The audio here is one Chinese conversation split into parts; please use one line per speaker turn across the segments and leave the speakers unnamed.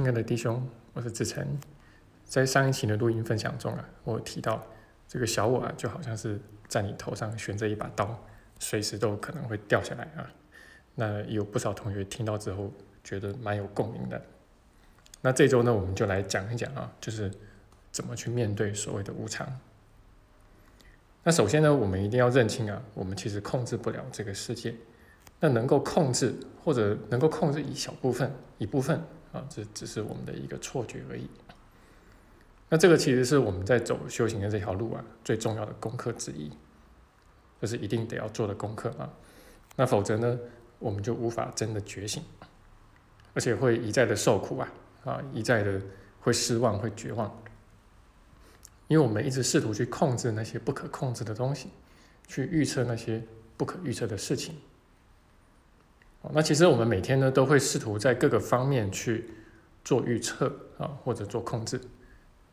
亲爱的弟兄，我是志成。在上一期的录音分享中啊，我提到这个小我啊，就好像是在你头上悬着一把刀，随时都可能会掉下来啊。那有不少同学听到之后，觉得蛮有共鸣的。那这周呢，我们就来讲一讲啊，就是怎么去面对所谓的无常。那首先呢，我们一定要认清啊，我们其实控制不了这个世界。那能够控制或者能够控制一小部分一部分啊，这只是我们的一个错觉而已。那这个其实是我们在走修行的这条路啊，最重要的功课之一，就是一定得要做的功课啊。那否则呢，我们就无法真的觉醒，而且会一再的受苦啊啊，一再的会失望会绝望，因为我们一直试图去控制那些不可控制的东西，去预测那些不可预测的事情。那其实我们每天呢都会试图在各个方面去做预测啊，或者做控制。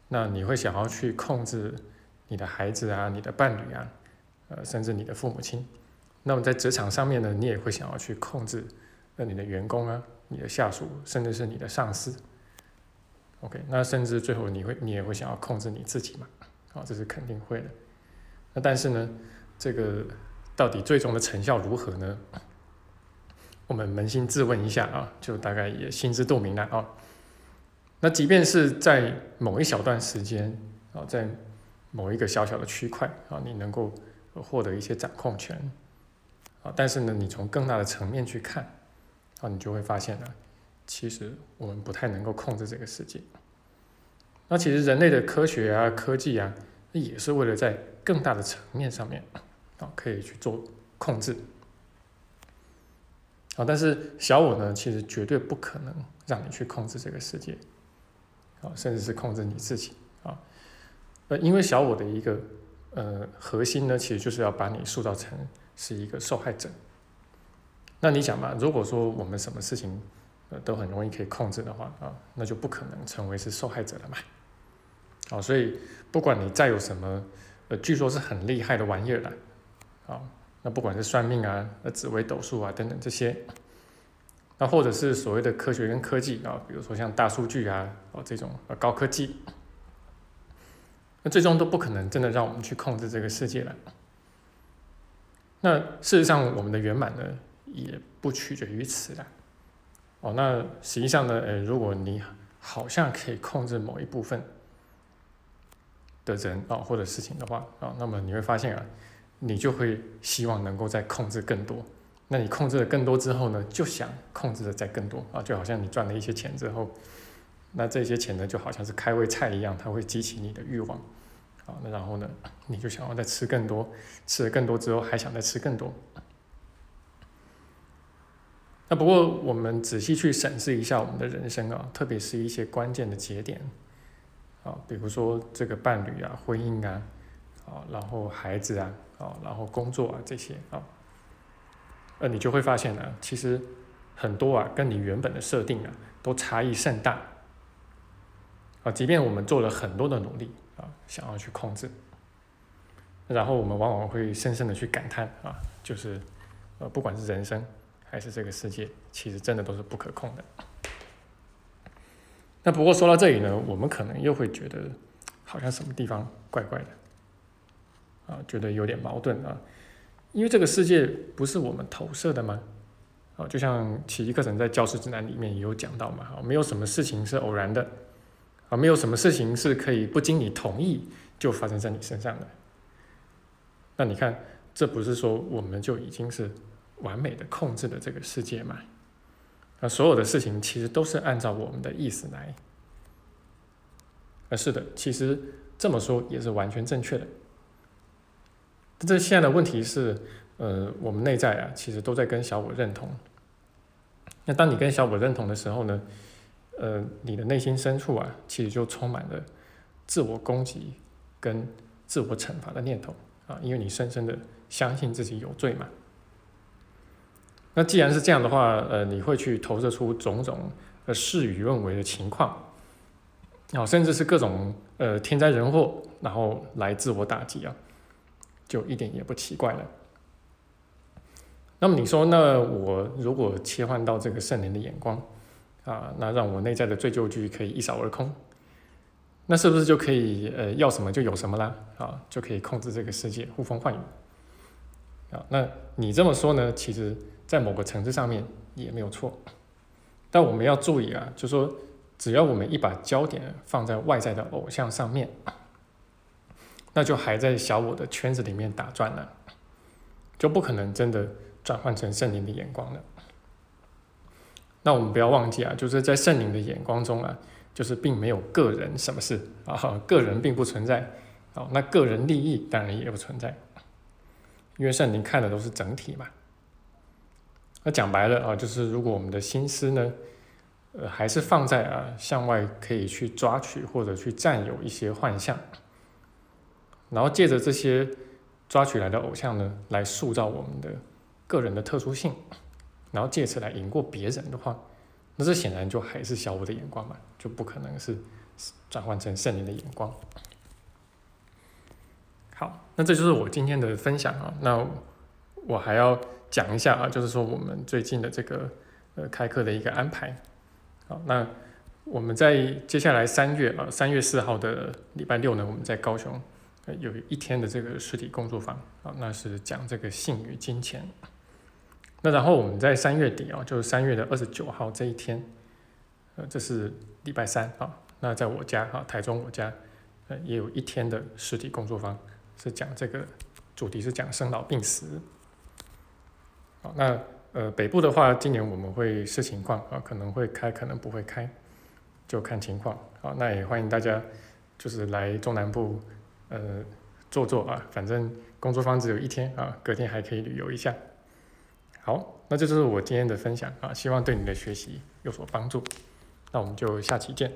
那你会想要去控制你的孩子啊、你的伴侣啊，呃，甚至你的父母亲。那么在职场上面呢，你也会想要去控制那你的员工啊、你的下属，甚至是你的上司。OK，那甚至最后你会你也会想要控制你自己嘛？啊，这是肯定会的。那但是呢，这个到底最终的成效如何呢？我们扪心自问一下啊，就大概也心知肚明了啊。那即便是在某一小段时间啊，在某一个小小的区块啊，你能够获得一些掌控权啊，但是呢，你从更大的层面去看啊，你就会发现呢，其实我们不太能够控制这个世界。那其实人类的科学啊、科技啊，也是为了在更大的层面上面啊，可以去做控制。啊，但是小我呢，其实绝对不可能让你去控制这个世界，啊，甚至是控制你自己啊，呃，因为小我的一个呃核心呢，其实就是要把你塑造成是一个受害者。那你想嘛，如果说我们什么事情呃都很容易可以控制的话啊，那就不可能成为是受害者了嘛。啊，所以不管你再有什么呃，据说是很厉害的玩意儿了，啊。那不管是算命啊、那紫微斗数啊等等这些，那或者是所谓的科学跟科技啊，比如说像大数据啊哦这种呃高科技，那最终都不可能真的让我们去控制这个世界了。那事实上，我们的圆满呢，也不取决于此的。哦，那实际上呢，呃，如果你好像可以控制某一部分的人啊或者事情的话啊，那么你会发现啊。你就会希望能够再控制更多，那你控制了更多之后呢，就想控制的再更多啊，就好像你赚了一些钱之后，那这些钱呢就好像是开胃菜一样，它会激起你的欲望，啊，那然后呢，你就想要再吃更多，吃了更多之后还想再吃更多。那不过我们仔细去审视一下我们的人生啊，特别是一些关键的节点，啊，比如说这个伴侣啊、婚姻啊，啊，然后孩子啊。啊，然后工作啊这些啊，呃，你就会发现呢，其实很多啊，跟你原本的设定啊，都差异甚大。啊，即便我们做了很多的努力啊，想要去控制，然后我们往往会深深的去感叹啊，就是呃，不管是人生还是这个世界，其实真的都是不可控的。那不过说到这里呢，我们可能又会觉得好像什么地方怪怪的。啊，觉得有点矛盾啊，因为这个世界不是我们投射的吗？啊，就像奇迹课程在教师指南里面也有讲到嘛，啊，没有什么事情是偶然的，啊，没有什么事情是可以不经你同意就发生在你身上的。那你看，这不是说我们就已经是完美的控制了这个世界吗？啊，所有的事情其实都是按照我们的意思来。啊，是的，其实这么说也是完全正确的。这现在的问题是，呃，我们内在啊，其实都在跟小我认同。那当你跟小我认同的时候呢，呃，你的内心深处啊，其实就充满了自我攻击跟自我惩罚的念头啊，因为你深深的相信自己有罪嘛。那既然是这样的话，呃，你会去投射出种种呃事与愿违的情况，啊，甚至是各种呃天灾人祸，然后来自我打击啊。就一点也不奇怪了。那么你说，那我如果切换到这个圣灵的眼光啊，那让我内在的罪疚句可以一扫而空，那是不是就可以呃要什么就有什么啦？啊，就可以控制这个世界，呼风唤雨。啊，那你这么说呢？其实，在某个层次上面也没有错，但我们要注意啊，就说只要我们一把焦点放在外在的偶像上面，那就还在小我的圈子里面打转了，就不可能真的转换成圣灵的眼光了。那我们不要忘记啊，就是在圣灵的眼光中啊，就是并没有个人什么事啊，个人并不存在，啊，那个人利益当然也不存在。因为圣灵看的都是整体嘛，那讲白了啊，就是如果我们的心思呢，呃，还是放在啊向外可以去抓取或者去占有一些幻象，然后借着这些抓取来的偶像呢，来塑造我们的个人的特殊性，然后借此来赢过别人的话，那这显然就还是小我的眼光嘛，就不可能是转换成圣灵的眼光。好，那这就是我今天的分享啊。那我还要讲一下啊，就是说我们最近的这个呃开课的一个安排。好，那我们在接下来三月啊，三月四号的礼拜六呢，我们在高雄有一天的这个实体工作坊啊，那是讲这个性与金钱。那然后我们在三月底啊，就是三月的二十九号这一天，呃，这是礼拜三啊。那在我家啊，台中我家呃也有一天的实体工作坊。是讲这个主题是讲生老病死，好，那呃北部的话，今年我们会视情况啊，可能会开，可能不会开，就看情况。好，那也欢迎大家就是来中南部呃做做啊，反正工作方只有一天啊，隔天还可以旅游一下。好，那这就是我今天的分享啊，希望对你的学习有所帮助。那我们就下期见。